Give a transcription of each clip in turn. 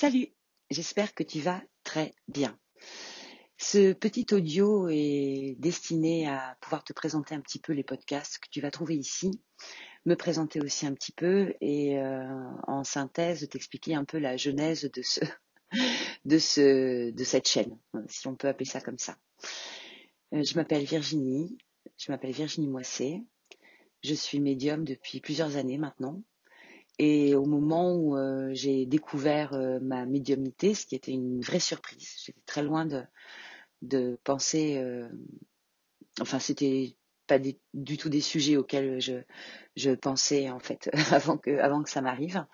Salut, j'espère que tu vas très bien. Ce petit audio est destiné à pouvoir te présenter un petit peu les podcasts que tu vas trouver ici, me présenter aussi un petit peu et euh, en synthèse t'expliquer un peu la genèse de ce, de de cette chaîne, si on peut appeler ça comme ça. Euh, je m'appelle Virginie, je m'appelle Virginie Moissé, je suis médium depuis plusieurs années maintenant et au moment où euh, j'ai découvert euh, ma médiumnité, ce qui était une vraie surprise, j'étais très loin de, penser, euh, enfin c'était pas du tout des sujets auxquels je, pensais en fait avant que ça m'arrive.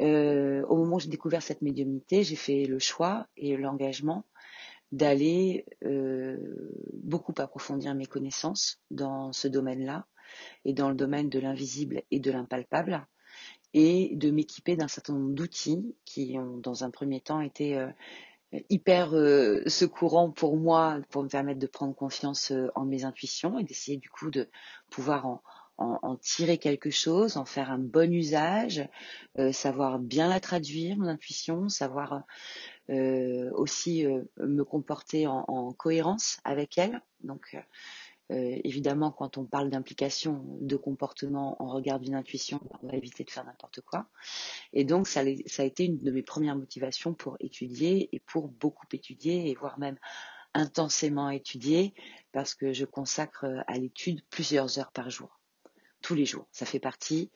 au moment où j'ai découvert cette médiumnité, j'ai fait le choix et l'engagement d'aller beaucoup approfondir mes connaissances dans ce domaine-là et dans le domaine de l'invisible et de l'impalpable et de m'équiper d'un certain nombre d'outils qui ont dans un premier temps été euh, hyper euh, secourants pour moi pour me permettre de prendre confiance euh, en mes intuitions et d'essayer du coup de pouvoir en, en, tirer quelque chose, en faire un bon usage, savoir bien la traduire, mon intuition, savoir aussi me comporter en, en, cohérence avec elle. Donc euh, évidemment, quand on parle d'implication de comportement en regard d'une intuition, on va éviter de faire n'importe quoi. Et donc, ça, a été une de mes premières motivations pour étudier et pour beaucoup étudier voire même intensément étudier parce que je consacre à l'étude plusieurs heures par jour, tous les jours. Ça fait partie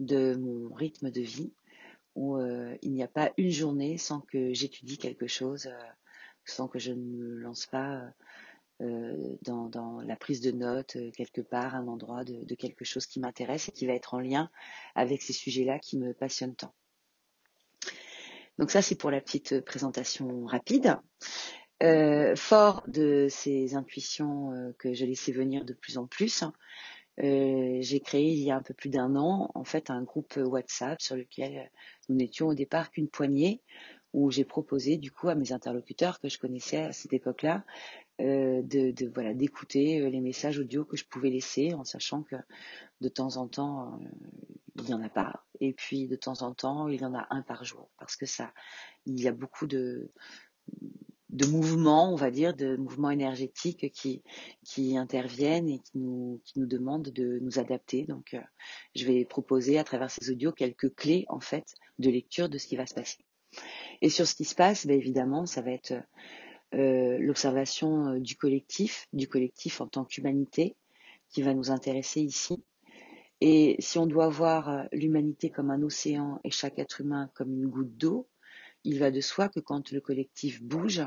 de mon rythme de vie euh, il n'y a pas une journée sans que j'étudie quelque chose, euh, sans que je ne me lance pas euh, dans, la prise de notes euh, quelque part, un endroit de, quelque chose qui m'intéresse et qui va être en lien avec ces sujets-là qui me passionnent tant. Donc ça, c'est pour la petite présentation rapide. Euh, fort de ces intuitions que je laissais venir de plus en plus, j'ai créé il y a un peu plus d'un an en fait un groupe WhatsApp sur lequel nous n'étions au départ qu'une poignée où j'ai proposé du coup à mes interlocuteurs que je connaissais à cette époque-là euh, de, voilà d'écouter euh, les messages audio que je pouvais laisser en sachant que de temps en temps euh, il n'y en a pas et puis de temps en temps il y en a un par jour parce que ça il y a beaucoup de de mouvements, on va dire, de mouvements énergétiques qui, qui interviennent et qui nous, qui nous demandent de nous adapter. Donc, je vais proposer à travers ces audios quelques clés, en fait, de lecture de ce qui va se passer. Et sur ce qui se passe, ben évidemment, ça va être euh, l'observation euh, du collectif, du collectif en tant qu'humanité, qui va nous intéresser ici. Et si on doit voir euh, l'humanité comme un océan et chaque être humain comme une goutte d'eau, il va de soi que quand le collectif bouge,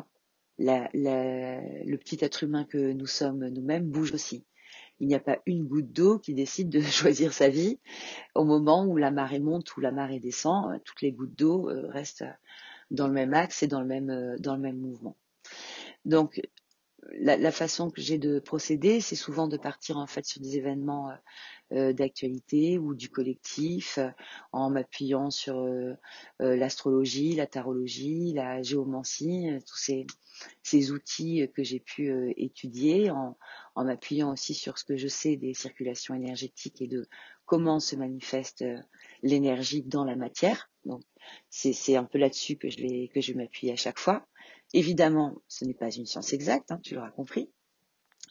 le petit être humain que nous sommes nous-mêmes bouge aussi. Il n'y a pas une goutte d'eau qui décide de choisir sa vie. Au moment où la marée monte ou la marée descend, toutes les gouttes d'eau restent dans le même axe et dans le même, dans le même mouvement. Donc, la, façon que j'ai de procéder, c'est souvent de partir en fait sur des événements euh, euh, d'actualité ou du collectif, euh, en m'appuyant sur l'astrologie, la tarologie, la géomancie, tous ces, outils que j'ai pu étudier, en, m'appuyant aussi sur ce que je sais des circulations énergétiques et de comment se manifeste l'énergie dans la matière. Donc, c'est un peu là-dessus que je vais que je vais m'appuyer à chaque fois. Évidemment, ce n'est pas une science exacte, hein, tu l'auras compris.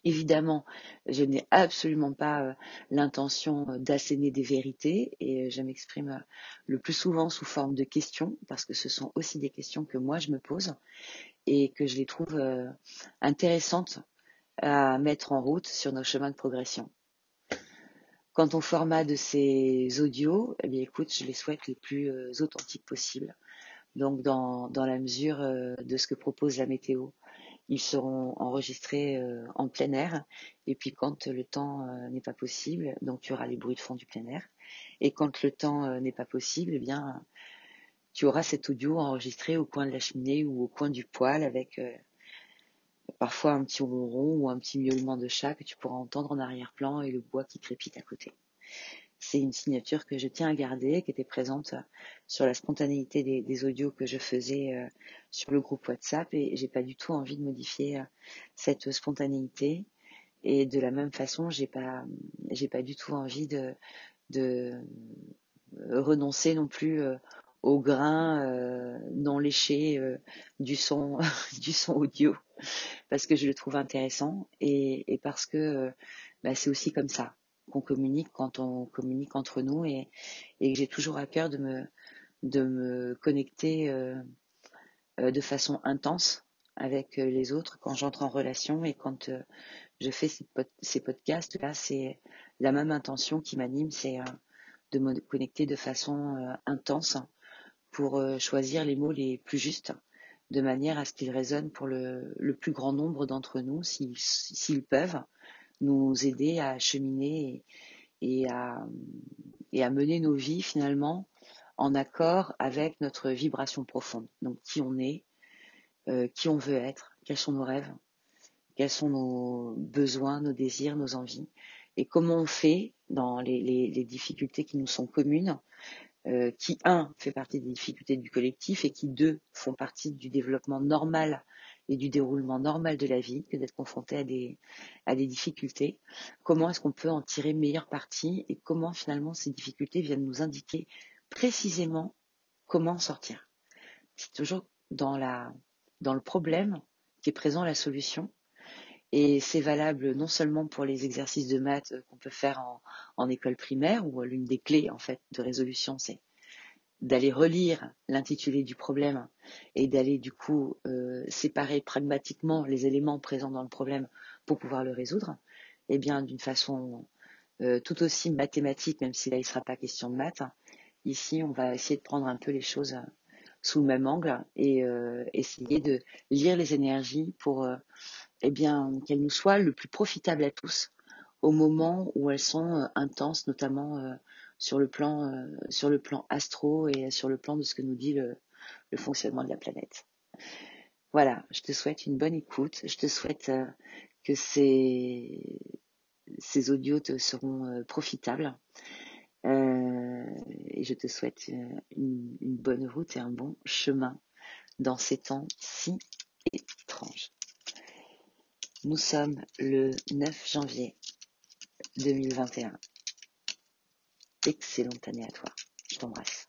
Évidemment, je n'ai absolument pas euh, l'intention euh, d'asséner des vérités et euh, je m'exprime le plus souvent sous forme de questions parce que ce sont aussi des questions que moi je me pose et que je les trouve intéressantes à mettre en route sur nos chemins de progression. Quant au format de ces audios, eh bien écoute, je les souhaite les plus authentiques possibles donc dans, la mesure euh, de ce que propose la météo. Ils seront enregistrés euh, en plein air et puis quand le temps euh, n'est pas possible, donc tu auras les bruits de fond du plein air. Et quand le temps n'est pas possible, eh bien tu auras cet audio enregistré au coin de la cheminée ou au coin du poêle avec parfois un petit ronron ou un petit miaulement de chat que tu pourras entendre en arrière-plan et le bois qui crépite à côté c'est une signature que je tiens à garder, qui était présente sur la spontanéité des, audios que je faisais euh, sur le groupe WhatsApp. Et j'ai pas du tout envie de modifier euh, cette spontanéité. Et de la même façon, j'ai pas, pas du tout envie de, renoncer non plus euh, au grain euh, non léché euh, du son du son audio parce que je le trouve intéressant. Et, parce que bah, c'est aussi comme ça qu'on communique quand on communique entre nous et, et j'ai toujours à cœur de me de me connecter de façon intense avec les autres quand j'entre en relation et quand je fais ces, podcasts. Là c'est la même intention qui m'anime c'est de me connecter de façon intense pour euh, choisir les mots les plus justes, de manière à ce qu'ils résonnent pour le, plus grand nombre d'entre nous, s'ils peuvent nous aider à cheminer et, à, mener nos vies finalement en accord avec notre vibration profonde. Donc qui on est, euh, qui on veut être, quels sont nos rêves, quels sont nos besoins, nos désirs, nos envies, et comment on fait dans les difficultés qui nous sont communes euh, qui, un, fait partie des difficultés du collectif et qui, deux, font partie du développement normal et du déroulement normal de la vie que d'être confronté à des, à des difficultés. Comment est-ce qu'on peut en tirer meilleure partie et comment finalement ces difficultés viennent nous indiquer précisément comment sortir? C'est toujours dans, la, dans le problème qui est présent la solution et c'est valable non seulement pour les exercices de maths qu'on peut faire en, école primaire, où l'une des clés en fait de résolution, c'est d'aller relire l'intitulé du problème et d'aller du coup euh, séparer pragmatiquement les éléments présents dans le problème pour pouvoir le résoudre, eh bien d'une façon euh, tout aussi mathématique, même si là il ne sera pas question de maths. Ici, on va essayer de prendre un peu les choses sous le même angle et essayer de lire les énergies pour eh qu'elles nous soient le plus profitables à tous au moment où elles sont euh, intenses, notamment euh, sur le plan euh, sur le astro et sur le plan de ce que nous dit le, fonctionnement de la planète. Voilà, je te souhaite une bonne écoute. Je te souhaite que ces, ces audios te seront profitables. et je te souhaite une bonne route et un bon chemin dans ces temps si étranges. Nous sommes le 9 janvier 2021. Excellente année à toi. Je t'embrasse.